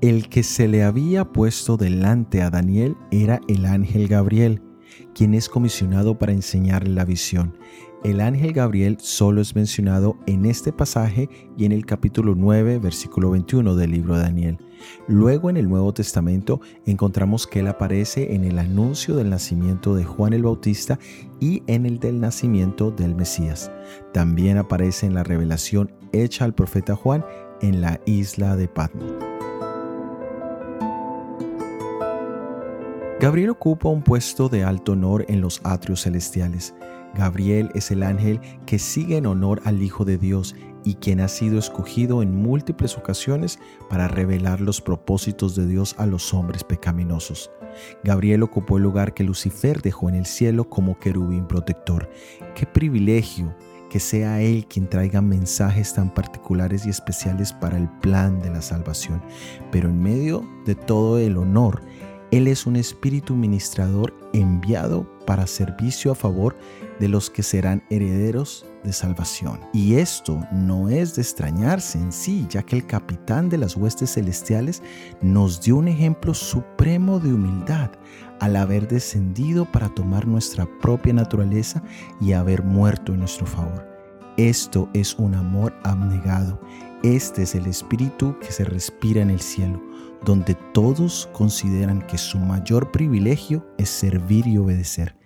El que se le había puesto delante a Daniel era el ángel Gabriel, quien es comisionado para enseñarle la visión. El ángel Gabriel solo es mencionado en este pasaje y en el capítulo 9, versículo 21 del libro de Daniel. Luego en el Nuevo Testamento encontramos que él aparece en el anuncio del nacimiento de Juan el Bautista y en el del nacimiento del Mesías. También aparece en la revelación hecha al profeta Juan en la isla de Patmos. Gabriel ocupa un puesto de alto honor en los atrios celestiales. Gabriel es el ángel que sigue en honor al Hijo de Dios y quien ha sido escogido en múltiples ocasiones para revelar los propósitos de Dios a los hombres pecaminosos. Gabriel ocupó el lugar que Lucifer dejó en el cielo como querubín protector. Qué privilegio que sea Él quien traiga mensajes tan particulares y especiales para el plan de la salvación. Pero en medio de todo el honor, él es un espíritu ministrador enviado para servicio a favor de los que serán herederos de salvación. Y esto no es de extrañarse en sí, ya que el capitán de las huestes celestiales nos dio un ejemplo supremo de humildad al haber descendido para tomar nuestra propia naturaleza y haber muerto en nuestro favor. Esto es un amor abnegado. Este es el espíritu que se respira en el cielo donde todos consideran que su mayor privilegio es servir y obedecer.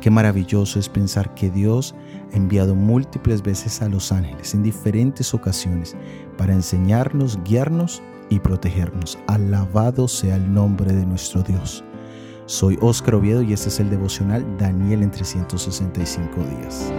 Qué maravilloso es pensar que Dios ha enviado múltiples veces a los ángeles en diferentes ocasiones para enseñarnos, guiarnos y protegernos. Alabado sea el nombre de nuestro Dios. Soy Óscar Oviedo y este es el devocional Daniel en 365 días.